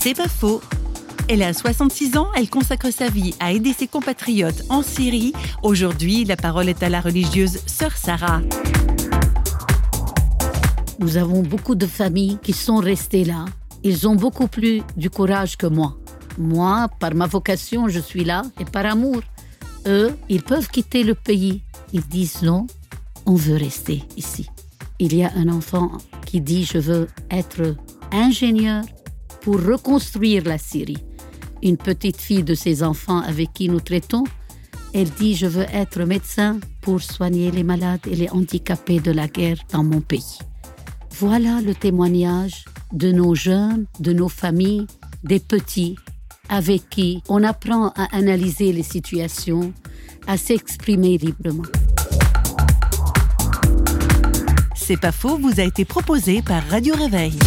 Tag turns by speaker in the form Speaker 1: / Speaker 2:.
Speaker 1: C'est pas faux. Elle a 66 ans, elle consacre sa vie à aider ses compatriotes en Syrie. Aujourd'hui, la parole est à la religieuse Sœur Sarah.
Speaker 2: Nous avons beaucoup de familles qui sont restées là. Ils ont beaucoup plus du courage que moi. Moi, par ma vocation, je suis là et par amour. Eux, ils peuvent quitter le pays. Ils disent non, on veut rester ici. Il y a un enfant qui dit je veux être ingénieur pour reconstruire la Syrie. Une petite fille de ses enfants avec qui nous traitons, elle dit je veux être médecin pour soigner les malades et les handicapés de la guerre dans mon pays. Voilà le témoignage de nos jeunes, de nos familles, des petits avec qui on apprend à analyser les situations, à s'exprimer librement.
Speaker 1: C'est pas faux, vous a été proposé par Radio Réveil.